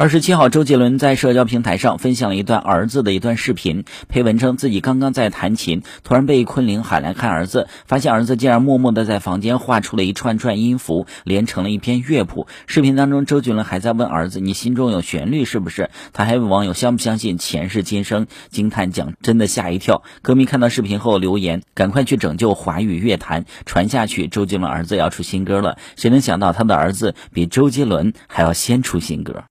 二十七号，周杰伦在社交平台上分享了一段儿子的一段视频，配文称自己刚刚在弹琴，突然被昆凌喊来看儿子，发现儿子竟然默默地在房间画出了一串串音符，连成了一篇乐谱。视频当中，周杰伦还在问儿子：“你心中有旋律是不是？”他还问网友相不相信前世今生，惊叹讲真的吓一跳。歌迷看到视频后留言：“赶快去拯救华语乐坛，传下去！周杰伦儿子要出新歌了。”谁能想到他的儿子比周杰伦还要先出新歌？